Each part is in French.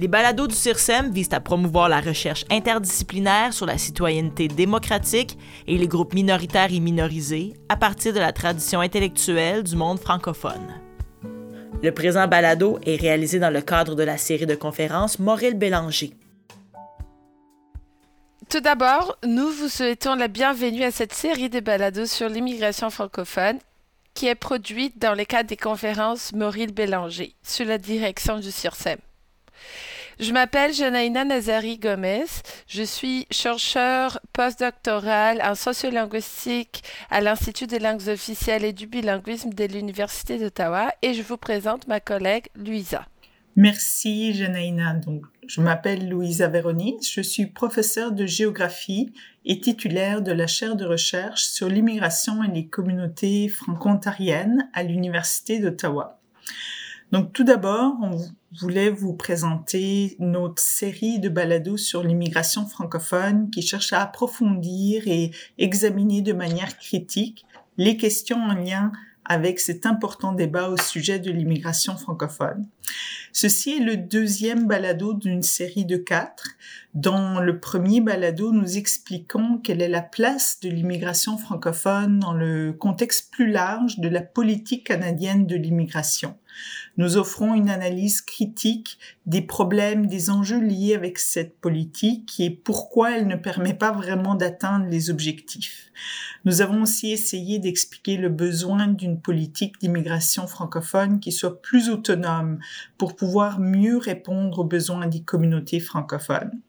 Les balados du CIRSEM visent à promouvoir la recherche interdisciplinaire sur la citoyenneté démocratique et les groupes minoritaires et minorisés à partir de la tradition intellectuelle du monde francophone. Le présent balado est réalisé dans le cadre de la série de conférences Maurel Bélanger. Tout d'abord, nous vous souhaitons la bienvenue à cette série de balados sur l'immigration francophone qui est produite dans le cadre des conférences Mauril Bélanger sous la direction du CIRSEM. Je m'appelle Janaïna Nazari Gomez. Je suis chercheur postdoctoral en sociolinguistique à l'Institut des langues officielles et du bilinguisme de l'Université d'Ottawa et je vous présente ma collègue Louisa. Merci Janaïna. Donc, je m'appelle Louisa Véronis. Je suis professeure de géographie et titulaire de la chaire de recherche sur l'immigration et les communautés franco-ontariennes à l'Université d'Ottawa. Donc tout d'abord, on voulait vous présenter notre série de balados sur l'immigration francophone qui cherche à approfondir et examiner de manière critique les questions en lien avec cet important débat au sujet de l'immigration francophone. Ceci est le deuxième balado d'une série de quatre. Dans le premier balado, nous expliquons quelle est la place de l'immigration francophone dans le contexte plus large de la politique canadienne de l'immigration. Nous offrons une analyse critique des problèmes, des enjeux liés avec cette politique et pourquoi elle ne permet pas vraiment d'atteindre les objectifs. Nous avons aussi essayé d'expliquer le besoin d'une politique d'immigration francophone qui soit plus autonome pour pouvoir mieux répondre aux besoins des communautés francophones.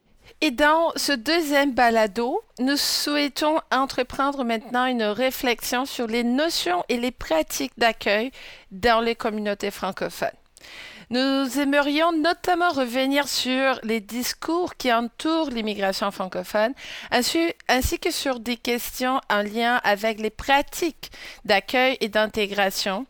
Et dans ce deuxième balado, nous souhaitons entreprendre maintenant une réflexion sur les notions et les pratiques d'accueil dans les communautés francophones. Nous aimerions notamment revenir sur les discours qui entourent l'immigration francophone, ainsi, ainsi, que sur des questions en lien avec les pratiques d'accueil et d'intégration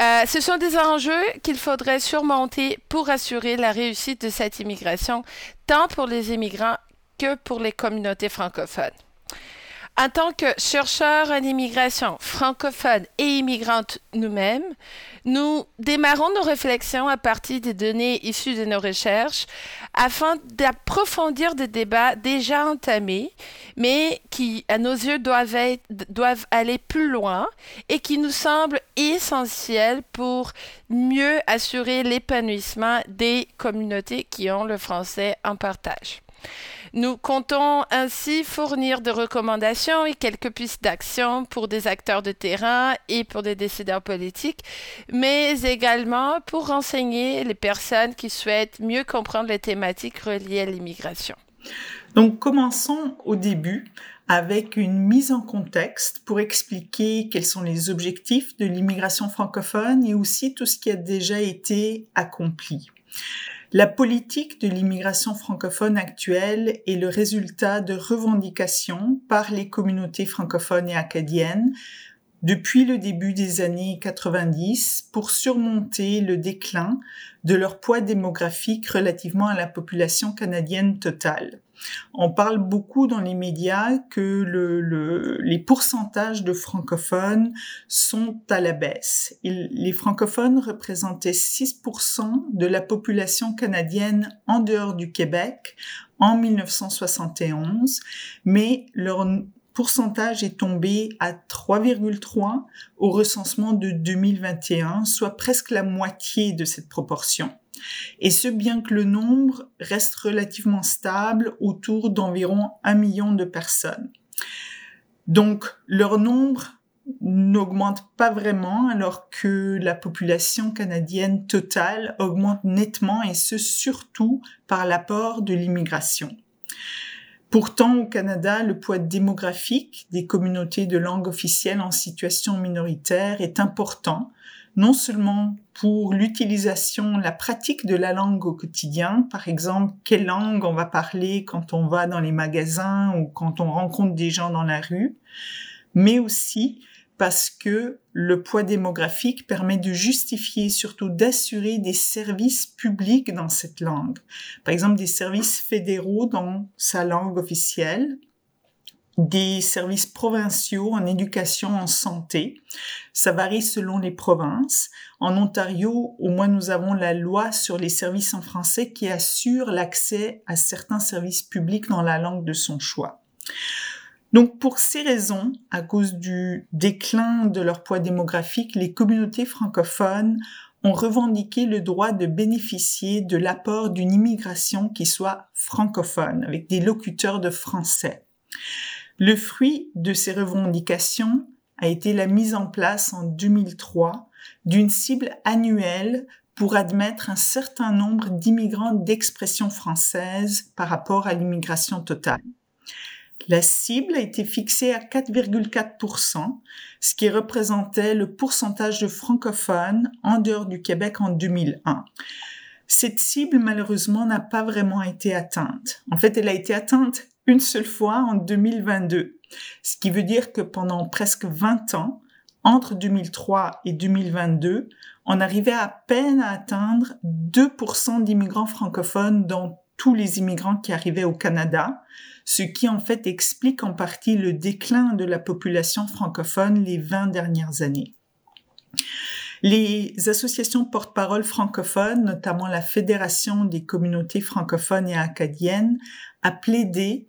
euh, ce sont des enjeux qu'il faudrait surmonter pour assurer la réussite de cette immigration, tant pour les immigrants que pour les communautés francophones. En tant que chercheurs en immigration francophone et immigrantes nous-mêmes, nous démarrons nos réflexions à partir des données issues de nos recherches afin d'approfondir des débats déjà entamés, mais qui, à nos yeux, doivent, doivent aller plus loin et qui nous semblent essentiels pour mieux assurer l'épanouissement des communautés qui ont le français en partage. Nous comptons ainsi fournir des recommandations et quelques pistes d'action pour des acteurs de terrain et pour des décideurs politiques, mais également pour renseigner les personnes qui souhaitent mieux comprendre les thématiques reliées à l'immigration. Donc commençons au début avec une mise en contexte pour expliquer quels sont les objectifs de l'immigration francophone et aussi tout ce qui a déjà été accompli. La politique de l'immigration francophone actuelle est le résultat de revendications par les communautés francophones et acadiennes depuis le début des années 90 pour surmonter le déclin de leur poids démographique relativement à la population canadienne totale. On parle beaucoup dans les médias que le, les pourcentages de francophones sont à la baisse. les francophones représentaient 6% de la population canadienne en dehors du Québec en 1971, mais leur pourcentage est tombé à 3,3 au recensement de 2021, soit presque la moitié de cette proportion. Et ce bien que le nombre reste relativement stable autour d'environ un million de personnes. Donc leur nombre n'augmente pas vraiment alors que la population canadienne totale augmente nettement et ce surtout par l'apport de l'immigration. Pourtant, au Canada, le poids démographique des communautés de langue officielle en situation minoritaire est important, non seulement pour l'utilisation, la pratique de la langue au quotidien, par exemple, quelle langue on va parler quand on va dans les magasins ou quand on rencontre des gens dans la rue, mais aussi parce que le poids démographique permet de justifier, surtout d'assurer des services publics dans cette langue. Par exemple, des services fédéraux dans sa langue officielle des services provinciaux en éducation, en santé. Ça varie selon les provinces. En Ontario, au moins, nous avons la loi sur les services en français qui assure l'accès à certains services publics dans la langue de son choix. Donc, pour ces raisons, à cause du déclin de leur poids démographique, les communautés francophones ont revendiqué le droit de bénéficier de l'apport d'une immigration qui soit francophone, avec des locuteurs de français. Le fruit de ces revendications a été la mise en place en 2003 d'une cible annuelle pour admettre un certain nombre d'immigrants d'expression française par rapport à l'immigration totale. La cible a été fixée à 4,4%, ce qui représentait le pourcentage de francophones en dehors du Québec en 2001. Cette cible, malheureusement, n'a pas vraiment été atteinte. En fait, elle a été atteinte une seule fois en 2022. Ce qui veut dire que pendant presque 20 ans, entre 2003 et 2022, on arrivait à peine à atteindre 2% d'immigrants francophones dans tous les immigrants qui arrivaient au Canada, ce qui en fait explique en partie le déclin de la population francophone les 20 dernières années. Les associations porte-parole francophones, notamment la Fédération des communautés francophones et acadiennes, a plaidé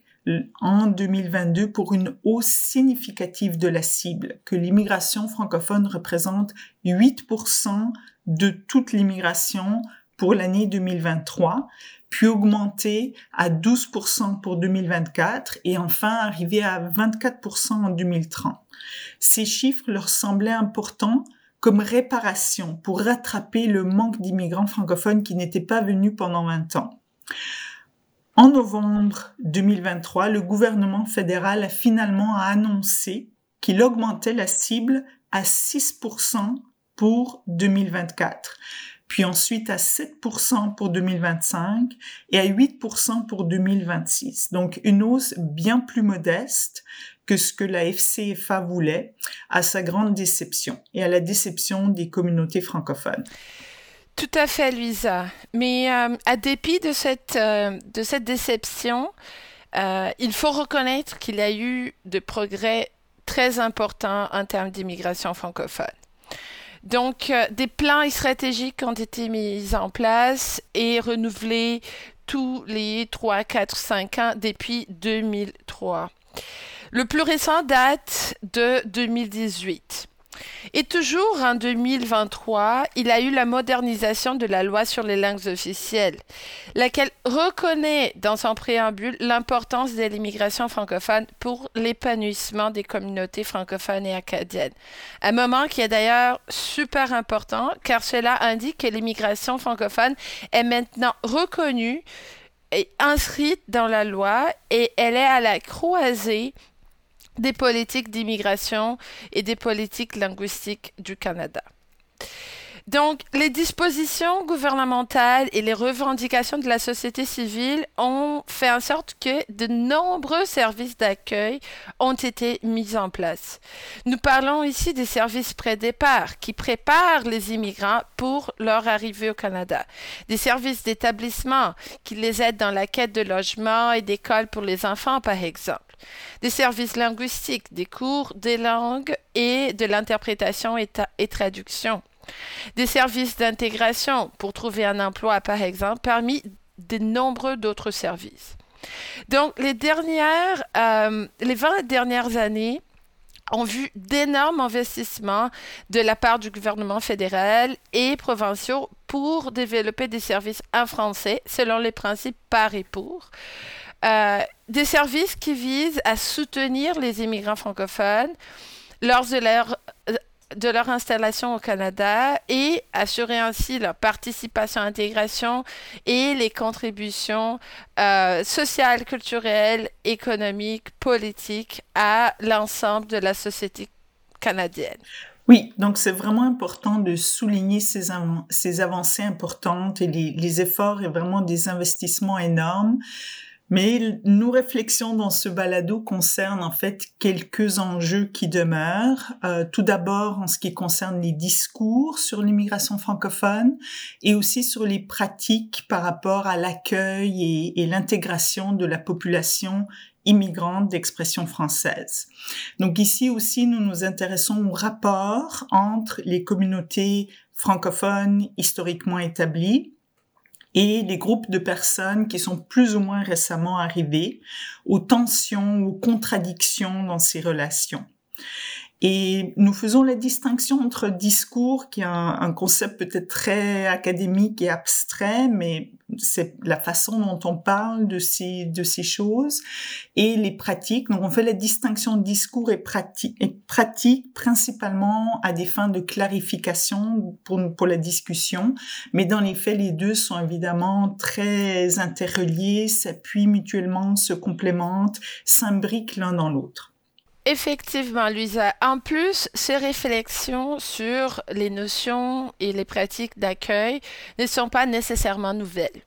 en 2022 pour une hausse significative de la cible, que l'immigration francophone représente 8% de toute l'immigration pour l'année 2023, puis augmenter à 12% pour 2024 et enfin arriver à 24% en 2030. Ces chiffres leur semblaient importants comme réparation pour rattraper le manque d'immigrants francophones qui n'étaient pas venus pendant 20 ans. En novembre 2023, le gouvernement fédéral a finalement annoncé qu'il augmentait la cible à 6% pour 2024, puis ensuite à 7% pour 2025 et à 8% pour 2026. Donc une hausse bien plus modeste que ce que la FCFA voulait, à sa grande déception et à la déception des communautés francophones. Tout à fait, Luisa. Mais euh, à dépit de cette, euh, de cette déception, euh, il faut reconnaître qu'il y a eu de progrès très importants en termes d'immigration francophone. Donc, des plans stratégiques ont été mis en place et renouvelés tous les 3, 4, 5 ans depuis 2003. Le plus récent date de 2018. Et toujours en 2023, il a eu la modernisation de la loi sur les langues officielles, laquelle reconnaît dans son préambule l'importance de l'immigration francophone pour l'épanouissement des communautés francophones et acadiennes. Un moment qui est d'ailleurs super important car cela indique que l'immigration francophone est maintenant reconnue et inscrite dans la loi et elle est à la croisée des politiques d'immigration et des politiques linguistiques du Canada. Donc, les dispositions gouvernementales et les revendications de la société civile ont fait en sorte que de nombreux services d'accueil ont été mis en place. Nous parlons ici des services pré-départ qui préparent les immigrants pour leur arrivée au Canada, des services d'établissement qui les aident dans la quête de logement et d'école pour les enfants, par exemple. Des services linguistiques, des cours des langues et de l'interprétation et, traduction, des services d'intégration pour trouver un emploi, par exemple, parmi de nombreux d'autres services. Donc, les dernières, euh, les 20 dernières années, ont vu d'énormes investissements de la part du gouvernement fédéral et provinciaux pour développer des services en français selon les principes par et pour. Euh, des services qui visent à soutenir les immigrants francophones lors de leur, de leur installation au Canada et assurer ainsi leur participation, intégration et les contributions euh, sociales, culturelles, économiques, politiques à l'ensemble de la société canadienne. Oui, donc c'est vraiment important de souligner ces, avancées importantes et les efforts et vraiment des investissements énormes. Mais nos réflexions dans ce balado concernent en fait quelques enjeux qui demeurent. Euh, tout d'abord en ce qui concerne les discours sur l'immigration francophone et aussi sur les pratiques par rapport à l'accueil et, et l'intégration de la population immigrantes d'expression française. Donc ici aussi, nous nous intéressons au rapport entre les communautés francophones historiquement établies et les groupes de personnes qui sont plus ou moins récemment arrivés, aux tensions, aux contradictions dans ces relations. Et nous faisons la distinction entre discours, qui est un, concept peut-être très académique et abstrait, mais c'est la façon dont on parle de ces, de ces choses, et les pratiques. Donc on fait la distinction discours et pratique, principalement à des fins de clarification pour, pour la discussion, mais dans les faits, les deux sont évidemment très interreliés, s'appuient mutuellement, se complémentent, s'imbriquent l'un dans l'autre. Effectivement, Luisa. En plus, ces réflexions sur les notions et les pratiques d'accueil ne sont pas nécessairement nouvelles.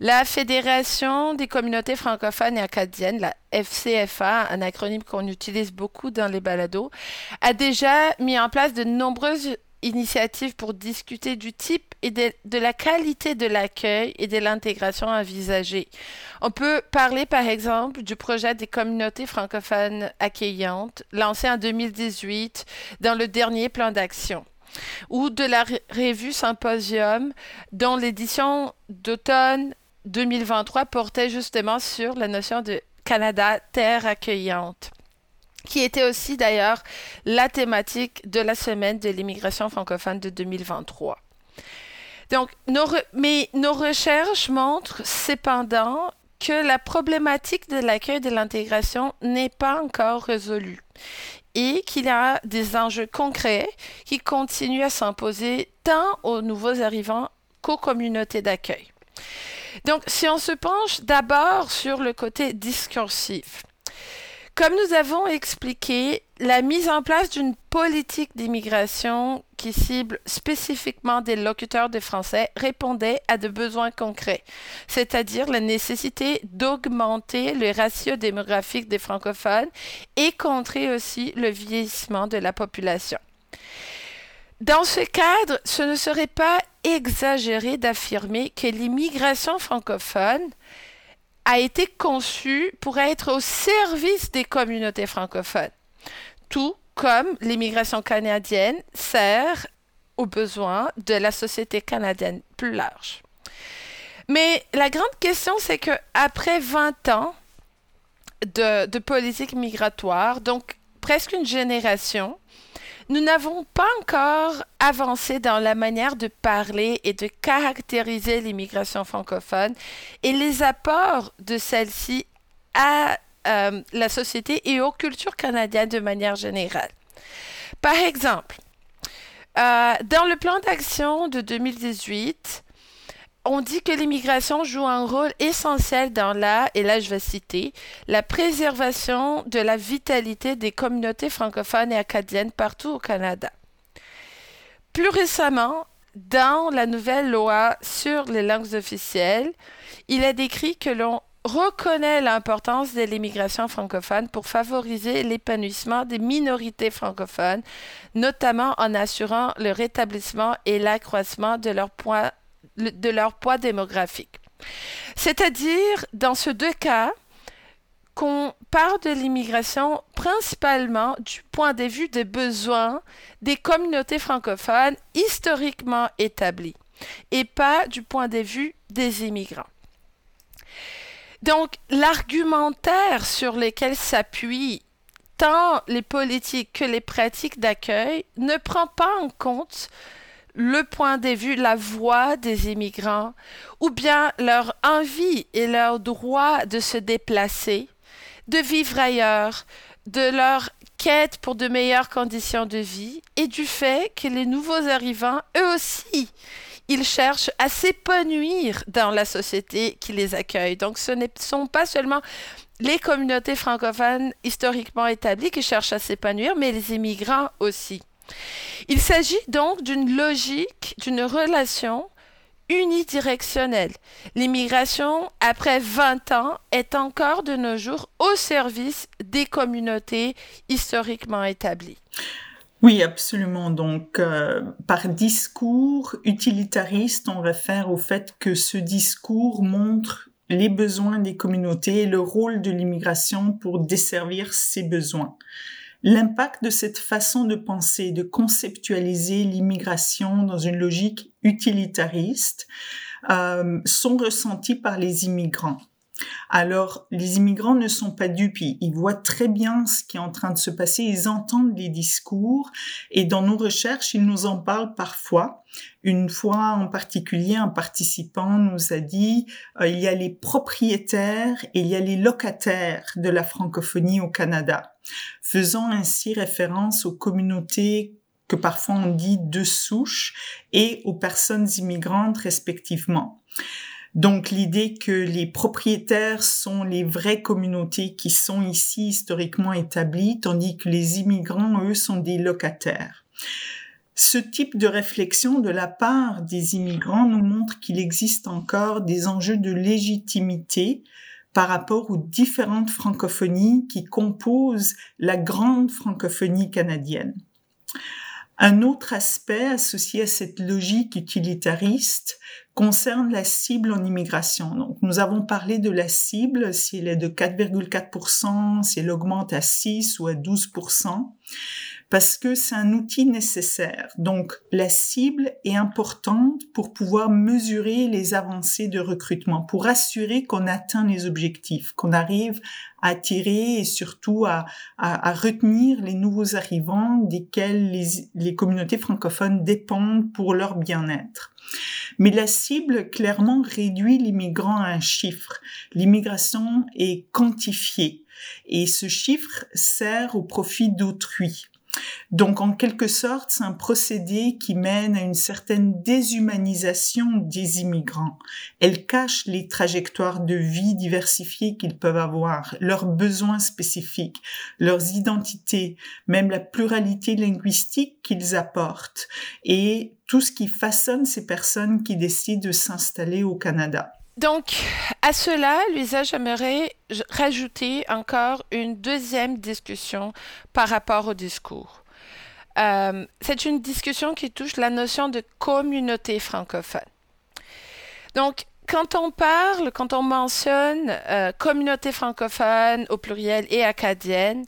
La Fédération des communautés francophones et acadiennes, la FCFA, un acronyme qu'on utilise beaucoup dans les balados, a déjà mis en place de nombreuses initiatives pour discuter du type et de, la qualité de l'accueil et de l'intégration envisagée. On peut parler par exemple du projet des communautés francophones accueillantes lancé en 2018 dans le dernier plan d'action ou de la revue Symposium dont l'édition d'automne 2023 portait justement sur la notion de Canada terre accueillante qui était aussi d'ailleurs la thématique de la semaine de l'immigration francophone de 2023. Donc, nos mais nos recherches montrent cependant que la problématique de l'accueil de l'intégration n'est pas encore résolue et qu'il y a des enjeux concrets qui continuent à s'imposer tant aux nouveaux arrivants qu'aux communautés d'accueil. Donc, si on se penche d'abord sur le côté discursif, comme nous avons expliqué, la mise en place d'une politique d'immigration qui cible spécifiquement des locuteurs de français répondait à de besoins concrets, c'est-à-dire la nécessité d'augmenter le ratio démographique des francophones et contrer aussi le vieillissement de la population. Dans ce cadre, ce ne serait pas exagéré d'affirmer que l'immigration francophone a été conçu pour être au service des communautés francophones, tout comme l'immigration canadienne sert aux besoins de la société canadienne plus large. Mais la grande question, c'est que après 20 ans de, de politique migratoire, donc presque une génération, nous n'avons pas encore avancé dans la manière de parler et de caractériser l'immigration francophone et les apports de celle-ci à euh, la société et aux cultures canadiennes de manière générale. Par exemple, euh, dans le plan d'action de 2018, on dit que l'immigration joue un rôle essentiel dans la, et là je vais citer, la préservation de la vitalité des communautés francophones et acadiennes partout au Canada. Plus récemment, dans la nouvelle loi sur les langues officielles, il est décrit que l'on reconnaît l'importance de l'immigration francophone pour favoriser l'épanouissement des minorités francophones, notamment en assurant le rétablissement et l'accroissement de leur point de leur poids démographique. C'est-à-dire, dans ces deux cas, qu'on parle de l'immigration principalement du point de vue des besoins des communautés francophones historiquement établies et pas du point de vue des immigrants. Donc, l'argumentaire sur lequel s'appuient tant les politiques que les pratiques d'accueil ne prend pas en compte le point de vue, la voix des immigrants, ou bien leur envie et leur droit de se déplacer, de vivre ailleurs, de leur quête pour de meilleures conditions de vie, et du fait que les nouveaux arrivants, eux aussi, ils cherchent à s'épanouir dans la société qui les accueille. Donc ce ne sont pas seulement les communautés francophones historiquement établies qui cherchent à s'épanouir, mais les immigrants aussi. Il s'agit donc d'une logique, d'une relation unidirectionnelle. L'immigration, après 20 ans, est encore de nos jours au service des communautés historiquement établies. Oui, absolument. Donc, euh, par discours utilitariste, on réfère au fait que ce discours montre les besoins des communautés et le rôle de l'immigration pour desservir ces besoins. L'impact de cette façon de penser, de conceptualiser l'immigration dans une logique utilitariste, euh, sont ressentis par les immigrants. Alors, les immigrants ne sont pas dupes, ils voient très bien ce qui est en train de se passer, ils entendent les discours et dans nos recherches, ils nous en parlent parfois. Une fois en particulier, un participant nous a dit, euh, il y a les propriétaires et il y a les locataires de la francophonie au Canada, faisant ainsi référence aux communautés que parfois on dit de souche et aux personnes immigrantes respectivement. Donc l'idée que les propriétaires sont les vraies communautés qui sont ici historiquement établies, tandis que les immigrants, eux, sont des locataires. Ce type de réflexion de la part des immigrants nous montre qu'il existe encore des enjeux de légitimité par rapport aux différentes francophonies qui composent la grande francophonie canadienne. Un autre aspect associé à cette logique utilitariste concerne la cible en immigration. Donc, nous avons parlé de la cible, si elle est de 4,4%, si elle augmente à 6 ou à 12% parce que c'est un outil nécessaire. Donc, la cible est importante pour pouvoir mesurer les avancées de recrutement, pour assurer qu'on atteint les objectifs, qu'on arrive à attirer et surtout à, retenir les nouveaux arrivants desquels les communautés francophones dépendent pour leur bien-être. Mais la cible clairement réduit l'immigrant à un chiffre. L'immigration est quantifiée et ce chiffre sert au profit d'autrui. Donc, en quelque sorte, c'est un procédé qui mène à une certaine déshumanisation des immigrants. Elle cache les trajectoires de vie diversifiées qu'ils peuvent avoir, leurs besoins spécifiques, leurs identités, même la pluralité linguistique qu'ils apportent et tout ce qui façonne ces personnes qui décident de s'installer au Canada. Donc, à cela, Luisa, j'aimerais rajouter encore une deuxième discussion par rapport au discours. Euh, c'est une discussion qui touche la notion de communauté francophone. Donc, quand on parle, quand on mentionne euh, communauté francophone au pluriel et acadienne,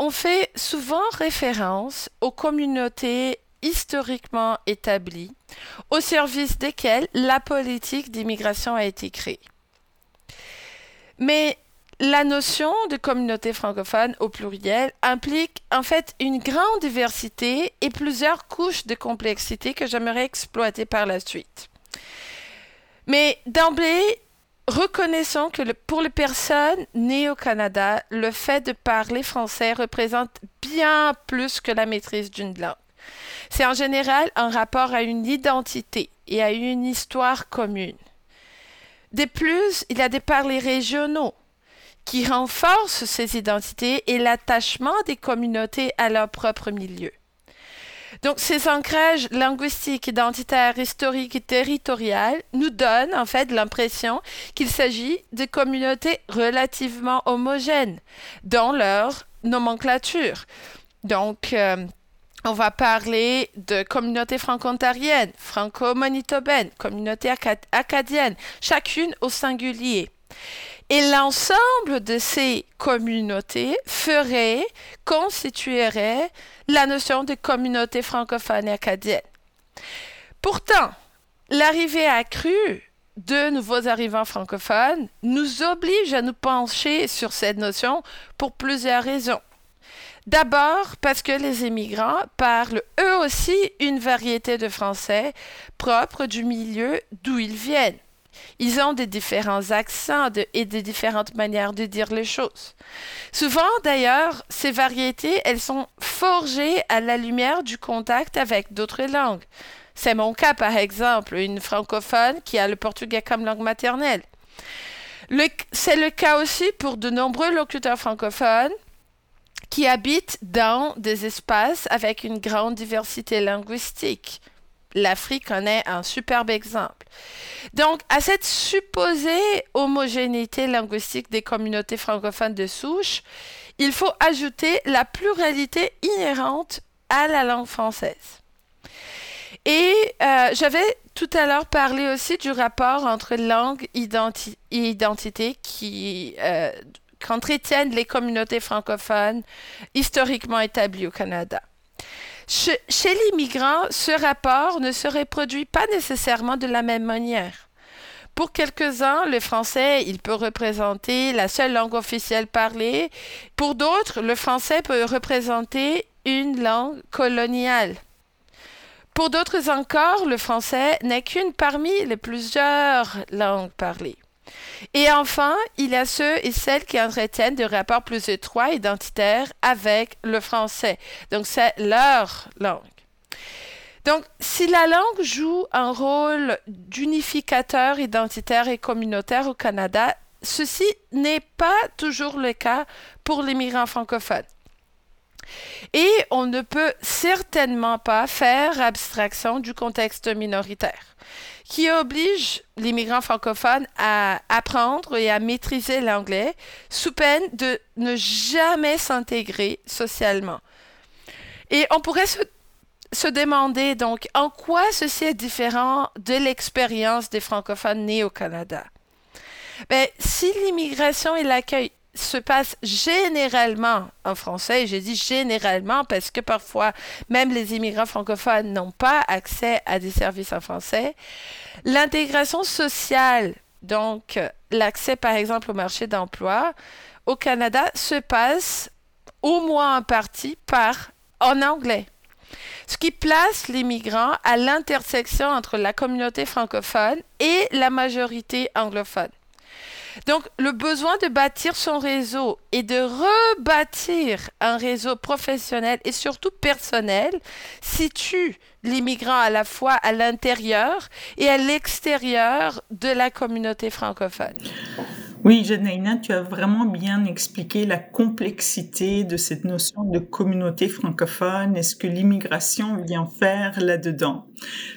on fait souvent référence aux communautés historiquement établies, au service desquelles la politique d'immigration a été créée. Mais la notion de communauté francophone au pluriel implique en fait une grande diversité et plusieurs couches de complexité que j'aimerais exploiter par la suite. Mais d'emblée, reconnaissons que pour les personnes nées au Canada, le fait de parler français représente bien plus que la maîtrise d'une langue. C'est en général un rapport à une identité et à une histoire commune. De plus, il y a des parlers régionaux qui renforcent ces identités et l'attachement des communautés à leur propre milieu. Donc, ces ancrages linguistiques, identitaires, historiques et territoriales nous donnent en fait l'impression qu'il s'agit de communautés relativement homogènes dans leur nomenclature. Donc, euh, on va parler de communauté franco-ontarienne, franco-manitobaine, communauté acadienne, chacune au singulier. Et l'ensemble de ces communautés ferait, constituerait la notion de communauté francophone et acadienne. Pourtant, l'arrivée accrue de nouveaux arrivants francophones nous oblige à nous pencher sur cette notion pour plusieurs raisons. D'abord parce que les immigrants parlent eux aussi une variété de français propre du milieu d'où ils viennent. Ils ont des différents accents et des différentes manières de dire les choses. Souvent, d'ailleurs, ces variétés, elles sont forgées à la lumière du contact avec d'autres langues. C'est mon cas, par exemple, une francophone qui a le portugais comme langue maternelle. C'est le cas aussi pour de nombreux locuteurs francophones qui habitent dans des espaces avec une grande diversité linguistique. L'Afrique en est un superbe exemple. Donc, à cette supposée homogénéité linguistique des communautés francophones de souche, il faut ajouter la pluralité inhérente à la langue française. Et euh, j'avais tout à l'heure parlé aussi du rapport entre langue et identité qui euh, qu'entretiennent les communautés francophones historiquement établies au Canada. Chez, les migrants, ce rapport ne se reproduit pas nécessairement de la même manière. Pour quelques-uns, le français, il peut représenter la seule langue officielle parlée. Pour d'autres, le français peut représenter une langue coloniale. Pour d'autres encore, le français n'est qu'une parmi les plusieurs langues parlées. Et enfin, il y a ceux et celles qui entretiennent des rapports plus étroits identitaires avec le français. Donc, c'est leur langue. Donc, si la langue joue un rôle d'unificateur identitaire et communautaire au Canada, ceci n'est pas toujours le cas pour les migrants francophones. Et on ne peut certainement pas faire abstraction du contexte minoritaire, qui oblige les migrants francophones à apprendre et à maîtriser l'anglais sous peine de ne jamais s'intégrer socialement. Et on pourrait se se demander donc en quoi ceci est différent de l'expérience des francophones nés au Canada. Ben, si l'immigration et l'accueil se passent généralement en français, j'ai dit généralement parce que parfois même les immigrants francophones n'ont pas accès à des services en français, l'intégration sociale, donc l'accès par exemple au marché d'emploi au Canada se passe au moins en partie par en anglais ce qui place les migrants à l'intersection entre la communauté francophone et la majorité anglophone. Donc, le besoin de bâtir son réseau et de rebâtir un réseau professionnel et surtout personnel situe les migrants à la fois à l'intérieur et à l'extérieur de la communauté francophone. Oui, Janaïna, tu as vraiment bien expliqué la complexité de cette notion de communauté francophone et ce que l'immigration vient faire là-dedans?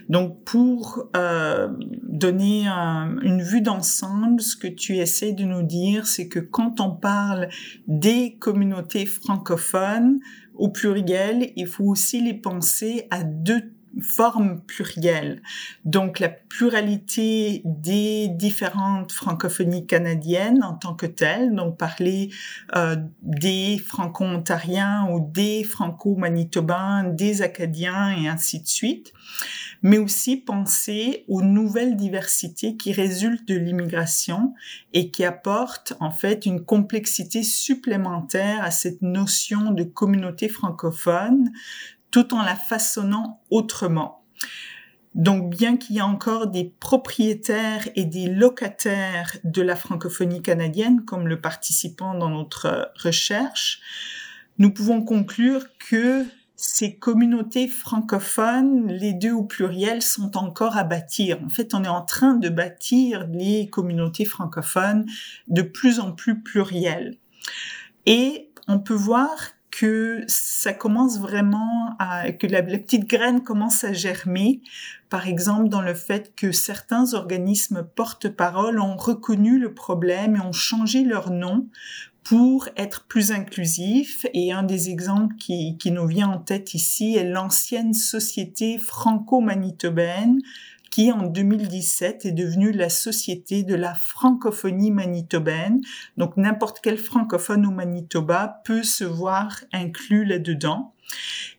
Donc, pour euh, donner une vue d'ensemble, ce que tu essaies de nous dire, c'est que quand on parle des communautés francophones, au pluriel, il faut aussi les penser à deux forme plurielle. Donc la pluralité des différentes francophonies canadiennes en tant que telles, donc parler euh, des franco-ontariens ou des franco-manitobains, des acadiens et ainsi de suite, mais aussi penser aux nouvelles diversités qui résultent de l'immigration et qui apportent en fait une complexité supplémentaire à cette notion de communauté francophone tout en la façonnant autrement. Donc, bien qu'il y ait encore des propriétaires et des locataires de la francophonie canadienne, comme le participant dans notre recherche, nous pouvons conclure que ces communautés francophones, les deux au pluriel, sont encore à bâtir. En fait, on est en train de bâtir les communautés francophones de plus en plus plurielles. Et on peut voir que ça commence vraiment à, que la, petite graine commence à germer, par exemple dans le fait que certains organismes porte-parole ont reconnu le problème et ont changé leur nom pour être plus inclusifs. Et un des exemples qui, qui nous vient en tête ici est l'ancienne société franco-manitobaine qui en 2017 est devenue la Société de la francophonie manitobaine. Donc n'importe quel francophone au Manitoba peut se voir inclus là-dedans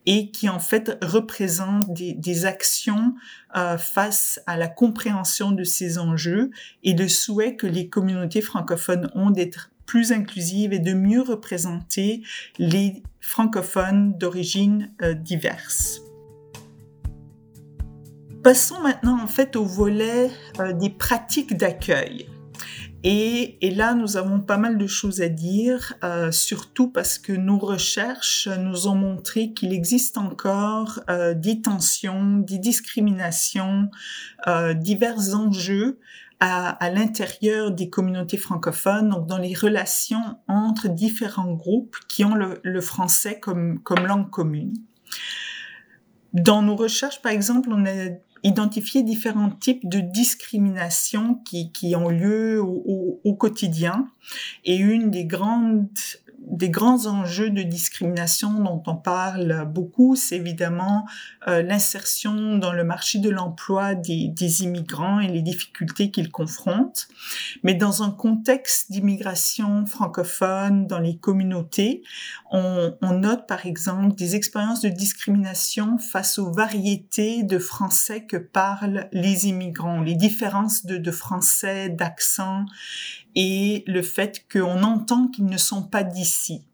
et qui en fait représente des, actions euh, face à la compréhension de ces enjeux et le souhait que les communautés francophones ont d'être plus inclusives et de mieux représenter les francophones d'origine euh, diverses. Passons maintenant en fait au volet euh, des pratiques d'accueil. Et, là, nous avons pas mal de choses à dire, euh, surtout parce que nos recherches nous ont montré qu'il existe encore euh, des tensions, des discriminations, divers enjeux à, l'intérieur des communautés francophones, donc dans les relations entre différents groupes qui ont le, le français comme, comme langue commune. Dans nos recherches, par exemple, on a identifier différents types de discrimination qui, qui ont lieu au, au, quotidien. Et une des grandes des grands enjeux de discrimination dont on parle beaucoup, c'est évidemment euh, l'insertion dans le marché de l'emploi des, immigrants et les difficultés qu'ils confrontent. Mais dans un contexte d'immigration francophone dans les communautés, on, on, note par exemple des expériences de discrimination face aux variétés de français que parlent les immigrants, les différences de, de français, d'accent et le fait qu'on entend qu'ils ne sont pas d'ici.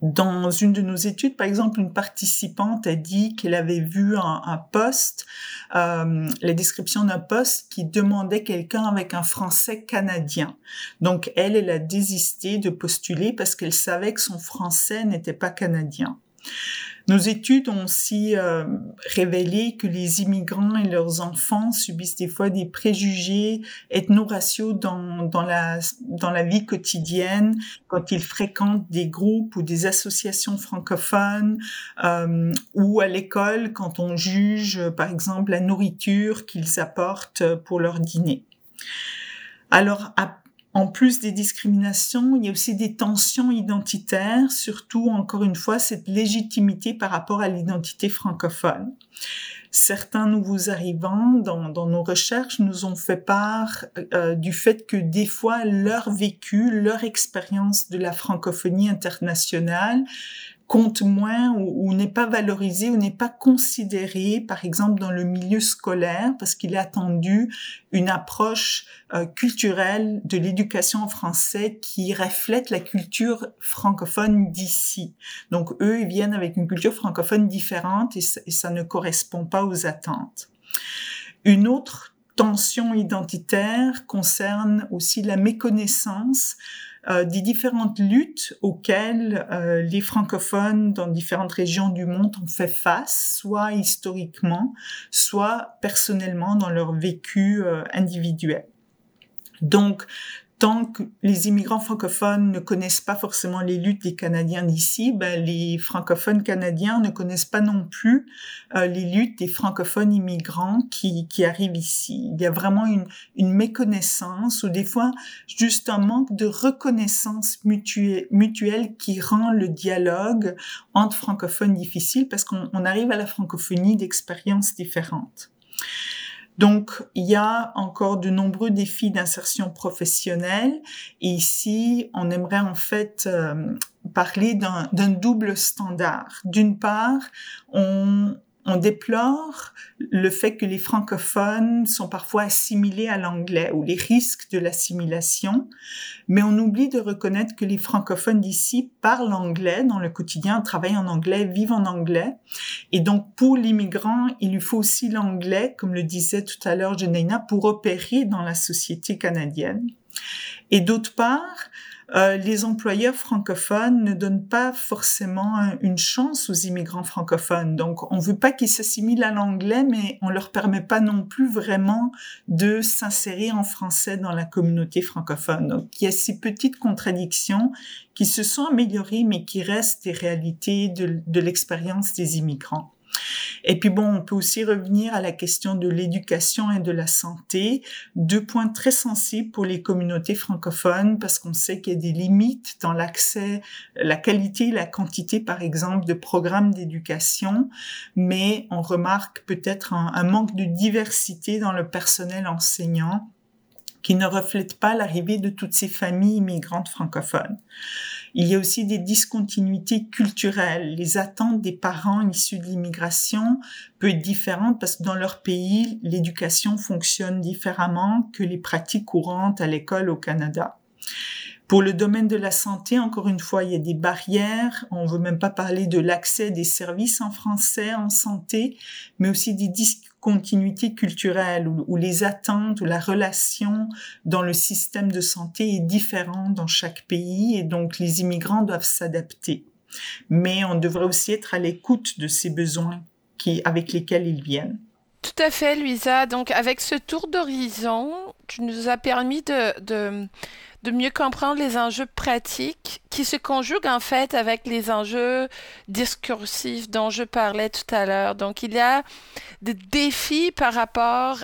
Dans une de nos études, par exemple, une participante a dit qu'elle avait vu un, poste, euh, la description d'un poste qui demandait quelqu'un avec un français canadien. Donc, elle, elle a désisté de postuler parce qu'elle savait que son français n'était pas canadien. Nos études ont aussi euh, révélé que les immigrants et leurs enfants subissent des fois des préjugés ethno-raciaux dans, dans, la, dans la vie quotidienne quand ils fréquentent des groupes ou des associations francophones euh, ou à l'école quand on juge par exemple la nourriture qu'ils apportent pour leur dîner. Alors, en plus des discriminations, il y a aussi des tensions identitaires, surtout, encore une fois, cette légitimité par rapport à l'identité francophone. Certains nouveaux arrivants dans, nos recherches nous ont fait part euh, du fait que des fois leur vécu, leur expérience de la francophonie internationale compte moins ou, n'est pas valorisé ou n'est pas considéré, par exemple, dans le milieu scolaire, parce qu'il est attendu une approche euh, culturelle de l'éducation en français qui reflète la culture francophone d'ici. Donc, eux, ils viennent avec une culture francophone différente et ça ne correspond pas aux attentes. Une autre tension identitaire concerne aussi la méconnaissance euh, des différentes luttes auxquelles euh, les francophones dans différentes régions du monde ont fait face, soit historiquement, soit personnellement dans leur vécu euh, individuel. Donc, tant que les immigrants francophones ne connaissent pas forcément les luttes des Canadiens d'ici, ben, les francophones canadiens ne connaissent pas non plus euh, les luttes des francophones immigrants qui, qui arrivent ici. Il y a vraiment une, une méconnaissance ou des fois juste un manque de reconnaissance mutuelle, mutuelle qui rend le dialogue entre francophones difficile parce qu'on arrive à la francophonie d'expériences différentes. Donc, il y a encore de nombreux défis d'insertion professionnelle. Et ici, on aimerait en fait euh, parler d'un double standard. D'une part, on, on déplore le fait que les francophones sont parfois assimilés à l'anglais ou les risques de l'assimilation, mais on oublie de reconnaître que les francophones d'ici parlent anglais dans le quotidien, travaillent en anglais, vivent en anglais. Et donc, pour l'immigrant, il lui faut aussi l'anglais, comme le disait tout à l'heure Jenaina, pour opérer dans la société canadienne. Et d'autre part, euh, les employeurs francophones ne donnent pas forcément une chance aux immigrants francophones. Donc, on veut pas qu'ils s'assimilent à l'anglais, mais on leur permet pas non plus vraiment de s'insérer en français dans la communauté francophone. Donc, il y a ces petites contradictions qui se sont améliorées, mais qui restent des réalités de l'expérience des immigrants. Et puis bon, on peut aussi revenir à la question de l'éducation et de la santé, deux points très sensibles pour les communautés francophones parce qu'on sait qu'il y a des limites dans l'accès, la qualité la quantité, par exemple, de programmes d'éducation, mais on remarque peut-être un, un manque de diversité dans le personnel enseignant qui ne reflète pas l'arrivée de toutes ces familles immigrantes francophones. Il y a aussi des discontinuités culturelles. Les attentes des parents issus de l'immigration peuvent être différentes parce que dans leur pays, l'éducation fonctionne différemment que les pratiques courantes à l'école au Canada. Pour le domaine de la santé, encore une fois, il y a des barrières. On ne veut même pas parler de l'accès des services en français en santé, mais aussi des discontinuités culturelles où, les attentes ou la relation dans le système de santé est différente dans chaque pays et donc les immigrants doivent s'adapter. Mais on devrait aussi être à l'écoute de ces besoins qui, avec lesquels ils viennent. Tout à fait, Luisa. Donc, avec ce tour d'horizon, tu nous as permis de de mieux comprendre les enjeux pratiques qui se conjuguent en fait avec les enjeux discursifs dont je parlais tout à l'heure. Donc il y a des défis par rapport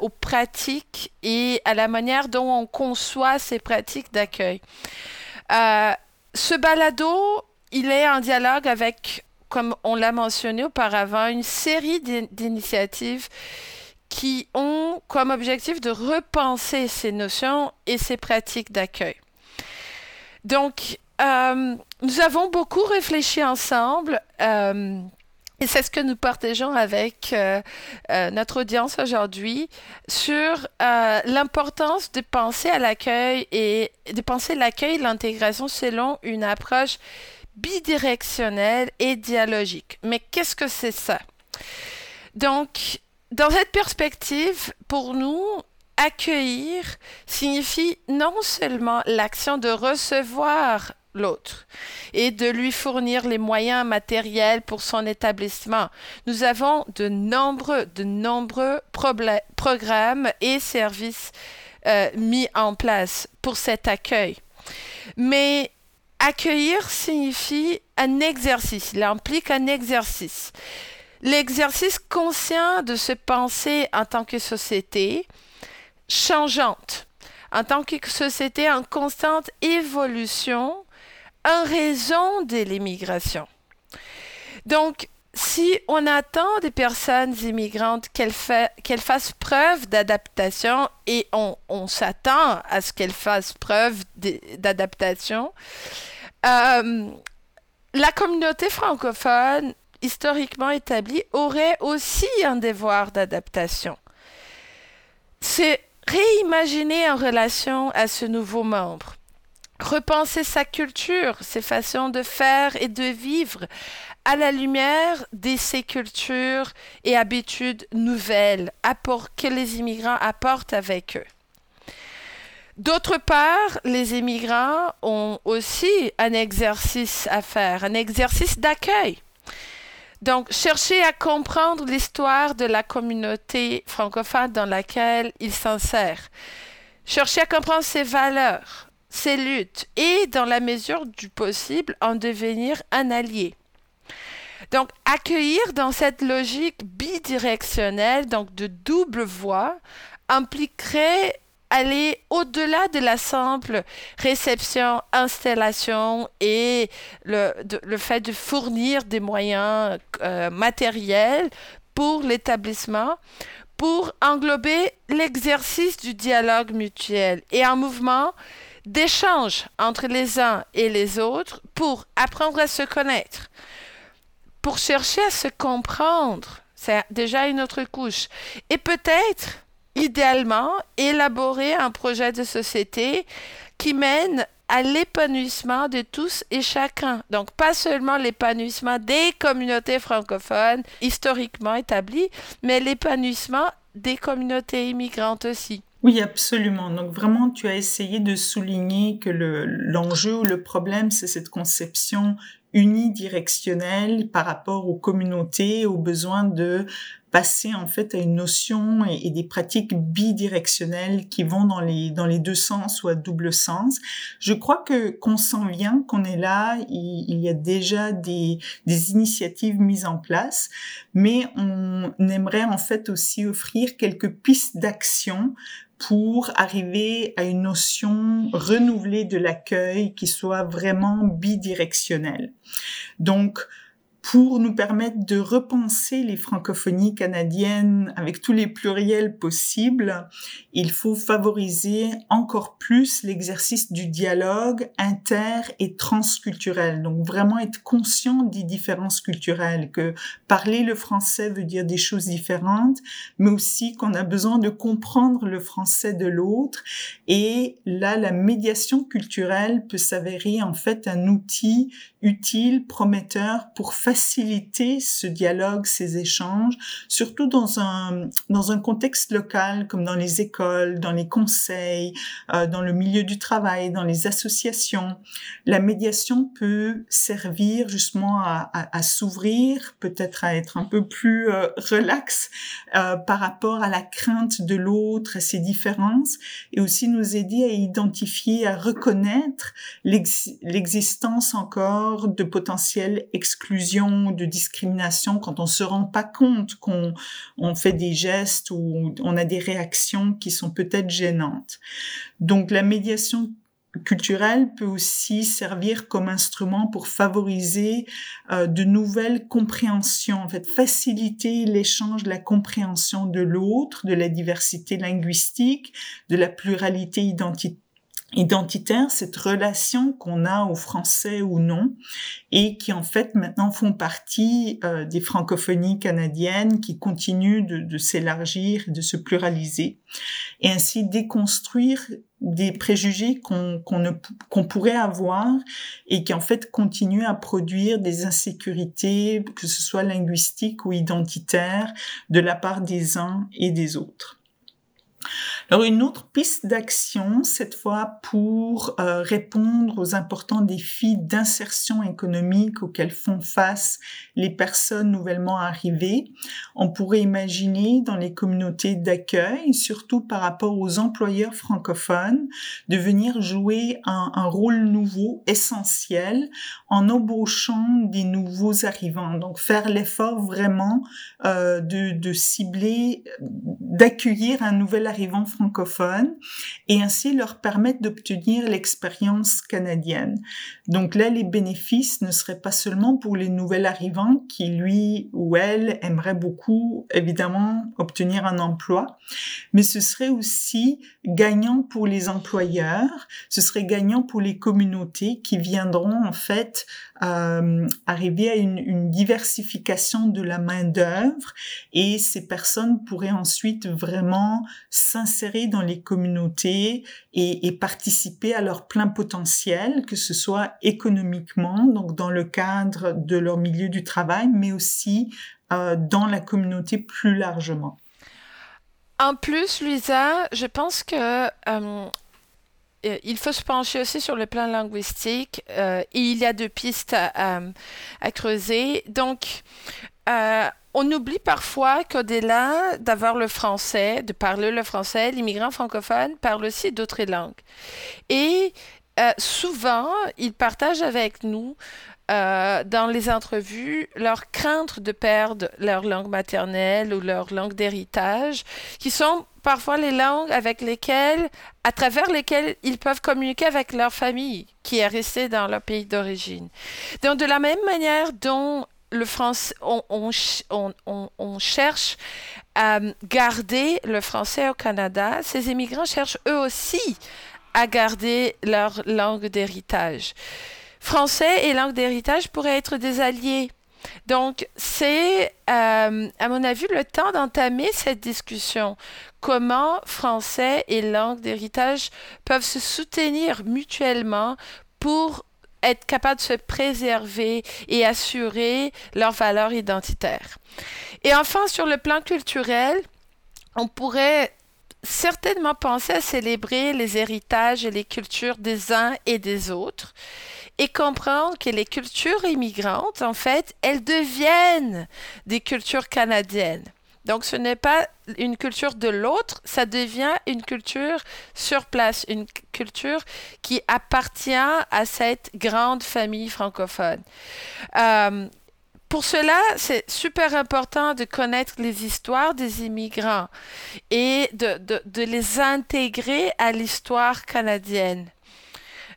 aux pratiques et à la manière dont on conçoit ces pratiques d'accueil. Euh, ce balado, il est en dialogue avec, comme on l'a mentionné auparavant, une série d'initiatives qui ont comme objectif de repenser ces notions et ces pratiques d'accueil. Donc, euh, nous avons beaucoup réfléchi ensemble. Euh, et c'est ce que nous partageons avec euh, notre audience aujourd'hui sur l'importance de penser à l'accueil et de penser l'accueil et l'intégration selon une approche bidirectionnelle et dialogique. Mais qu'est-ce que c'est ça? Donc, dans cette perspective, pour nous, accueillir signifie non seulement l'action de recevoir l'autre et de lui fournir les moyens matériels pour son établissement. Nous avons de nombreux, de nombreux programmes et services euh, mis en place pour cet accueil. Mais accueillir signifie un exercice, il implique un exercice. L'exercice conscient de se penser en tant que société changeante, en tant que société en constante évolution, en raison de l'immigration. Donc, si on attend des personnes immigrantes qu'elles, fassent preuve d'adaptation et on, s'attend à ce qu'elles fassent preuve d'adaptation, euh, la communauté francophone historiquement établie aurait aussi un devoir d'adaptation. C'est réimaginer en relation à ce nouveau membre repenser sa culture, ses façons de faire et de vivre à la lumière de ces cultures et habitudes nouvelles que les immigrants apportent avec eux. D'autre part, les immigrants ont aussi un exercice à faire, un exercice d'accueil. Donc, chercher à comprendre l'histoire de la communauté francophone dans laquelle ils s'insèrent. Chercher à comprendre ses valeurs, ses luttes et, dans la mesure du possible, en devenir un allié. Donc, accueillir dans cette logique bidirectionnelle, donc de double voie, impliquerait aller au-delà de la simple réception, installation et le, fait de fournir des moyens euh, matériels pour l'établissement pour englober l'exercice du dialogue mutuel et un mouvement d'échange entre les uns et les autres pour apprendre à se connaître, pour chercher à se comprendre. C'est déjà une autre couche. Et peut-être, idéalement, élaborer un projet de société qui mène à l'épanouissement de tous et chacun. Donc pas seulement l'épanouissement des communautés francophones historiquement établies, mais l'épanouissement des communautés immigrantes aussi. Oui, absolument. Donc vraiment, tu as essayé de souligner que l'enjeu ou le problème, c'est cette conception unidirectionnelle par rapport aux communautés, aux besoins de passer en fait à une notion et, des pratiques bidirectionnelles qui vont dans les dans les deux sens ou à double sens. Je crois que qu'on sent bien qu'on est là, il, il, y a déjà des des initiatives mises en place, mais on aimerait en fait aussi offrir quelques pistes d'action pour arriver à une notion renouvelée de l'accueil qui soit vraiment bidirectionnelle. Donc, pour nous permettre de repenser les francophonies canadiennes avec tous les pluriels possibles, il faut favoriser encore plus l'exercice du dialogue inter et transculturel. Donc vraiment être conscient des différences culturelles, que parler le français veut dire des choses différentes, mais aussi qu'on a besoin de comprendre le français de l'autre. Et là, la médiation culturelle peut s'avérer en fait un outil utile, prometteur pour faciliter ce dialogue, ces échanges, surtout dans un, dans un contexte local comme dans les écoles, dans les conseils, euh, dans le milieu du travail, dans les associations. La médiation peut servir justement à, à, à s'ouvrir, peut-être à être un peu plus euh, relax euh, par rapport à la crainte de l'autre, à ses différences, et aussi nous aider à identifier, à reconnaître l'existence encore de potentielles exclusions, de discrimination quand on se rend pas compte qu'on on fait des gestes ou on a des réactions qui sont peut-être gênantes. Donc la médiation culturel peut aussi servir comme instrument pour favoriser euh, de nouvelles compréhensions, en fait, faciliter l'échange, la compréhension de l'autre, de la diversité linguistique, de la pluralité identitaire identitaire, cette relation qu'on a au français ou non, et qui en fait maintenant font partie euh, des francophonies canadiennes qui continuent de, s'élargir, de se pluraliser, et ainsi déconstruire des préjugés qu'on qu'on pourrait avoir et qui en fait continuent à produire des insécurités, que ce soit linguistiques ou identitaires, de la part des uns et des autres. Alors une autre piste d'action, cette fois pour euh, répondre aux importants défis d'insertion économique auxquels font face les personnes nouvellement arrivées, on pourrait imaginer dans les communautés d'accueil, surtout par rapport aux employeurs francophones, de venir jouer un, rôle nouveau, essentiel, en embauchant des nouveaux arrivants. Donc faire l'effort vraiment euh, de, de cibler, d'accueillir un nouvel francophones et ainsi leur permettre d'obtenir l'expérience canadienne. Donc là, les bénéfices ne seraient pas seulement pour les nouvelles arrivants qui, lui ou elle, aimeraient beaucoup, évidemment, obtenir un emploi, mais ce serait aussi gagnant pour les employeurs, ce serait gagnant pour les communautés qui viendront en fait euh, arriver à une, diversification de la main d'œuvre et ces personnes pourraient ensuite vraiment s'insérer dans les communautés et, et, participer à leur plein potentiel, que ce soit économiquement, donc dans le cadre de leur milieu du travail, mais aussi euh, dans la communauté plus largement. En plus, Luisa, je pense que euh, euh, il faut se pencher aussi sur le plan linguistique. Euh, et il y a deux pistes à, creuser. Donc, euh, on oublie parfois qu'au-delà d'avoir le français, de parler le français, l'immigrant francophone parle aussi d'autres langues. Et souvent, ils partagent avec nous dans les entrevues leur crainte de perdre leur langue maternelle ou leur langue d'héritage, qui sont parfois les langues avec lesquelles, à travers lesquelles ils peuvent communiquer avec leur famille qui est restée dans leur pays d'origine. Donc, de la même manière dont le français, on, on, cherche à garder le français au Canada, ces immigrants cherchent eux aussi à garder leur langue d'héritage. Français et langue d'héritage pourraient être des alliés. Donc, c'est, euh, à mon avis, le temps d'entamer cette discussion. Comment français et langue d'héritage peuvent se soutenir mutuellement pour être capables de se préserver et assurer leurs valeurs identitaires. Et enfin, sur le plan culturel, on pourrait certainement penser à célébrer les héritages et les cultures des uns et des autres et comprendre que les cultures immigrantes, en fait, elles deviennent des cultures canadiennes. Donc ce n'est pas une culture de l'autre, ça devient une culture sur place, une culture qui appartient à cette grande famille francophone. Euh, pour cela, c'est super important de connaître les histoires des immigrants et de, les intégrer à l'histoire canadienne.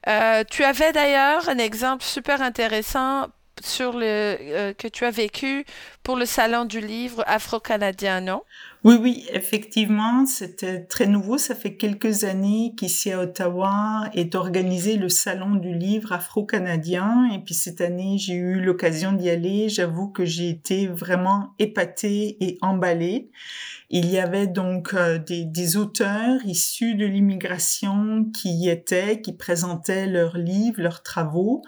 Euh, tu avais d'ailleurs un exemple super intéressant sur le euh, que tu as vécu pour le salon du livre afro-canadien, non? Oui, oui, effectivement, c'était très nouveau. Ça fait quelques années qu'ici à Ottawa est organisé le salon du livre afro-canadien. Et puis cette année, j'ai eu l'occasion d'y aller. J'avoue que j'ai été vraiment épatée et emballée. Il y avait donc euh, des, auteurs issus de l'immigration qui y étaient, qui présentaient leurs livres, leurs travaux.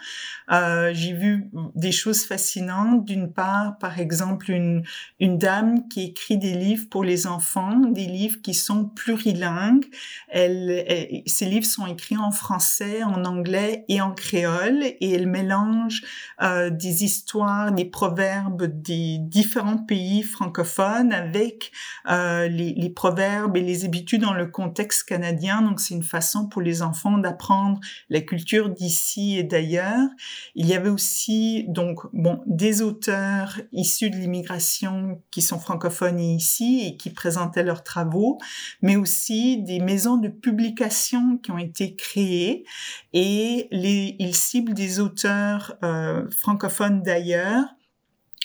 Euh, j'ai vu des choses fascinantes. D'une part, par exemple, une, dame qui écrit des livres pour les enfants, des livres qui sont plurilingues. Ces livres sont écrits en français, en anglais et en créole, et elle mélange euh, des histoires, des proverbes des différents pays francophones avec euh, les, proverbes et les habitudes dans le contexte canadien. Donc c'est une façon pour les enfants d'apprendre la culture d'ici et d'ailleurs. Il y avait aussi donc bon des auteurs issus de l'immigration qui sont francophones ici et qui présentaient leurs travaux, mais aussi des maisons de publication qui ont été créées et ils ciblent des auteurs euh, francophones d'ailleurs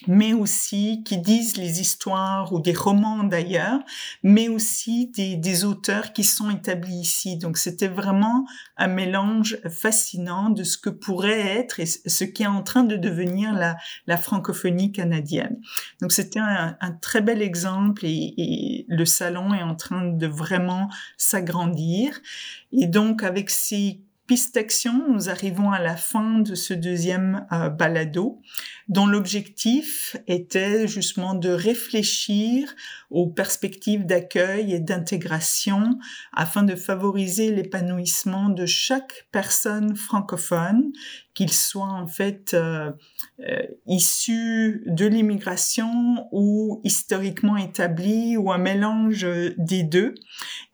mais aussi qui disent les histoires ou des romans d'ailleurs, mais aussi des, des, auteurs qui sont établis ici. Donc c'était vraiment un mélange fascinant de ce que pourrait être et ce qui est en train de devenir la, la francophonie canadienne. Donc c'était un, un, très bel exemple et, et, le salon est en train de vraiment s'agrandir. Et donc avec ces piste d'action, nous arrivons à la fin de ce deuxième euh, balado, dont l'objectif était justement de réfléchir aux perspectives d'accueil et d'intégration afin de favoriser l'épanouissement de chaque personne francophone, qu'il soit en fait euh, euh, issu de l'immigration ou historiquement établi ou un mélange des deux,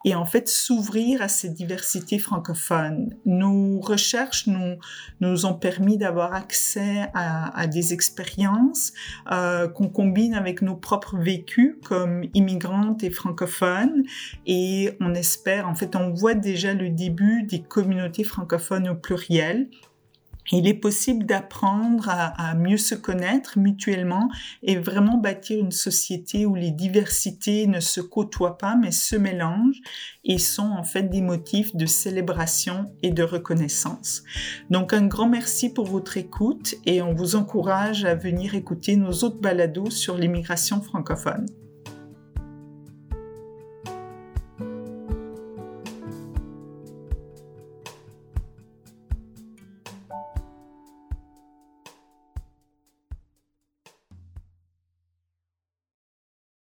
et en fait s'ouvrir à cette diversité francophone. Nos recherches nous, nous ont permis d'avoir accès à, des expériences euh, qu'on combine avec nos propres vécus comme immigrantes et francophones, et on espère, en fait, on voit déjà le début des communautés francophones au pluriel il est possible d'apprendre à, mieux se connaître mutuellement et vraiment bâtir une société où les diversités ne se côtoient pas mais se mélangent et sont en fait des motifs de célébration et de reconnaissance. Donc un grand merci pour votre écoute et on vous encourage à venir écouter nos autres balados sur l'immigration francophone.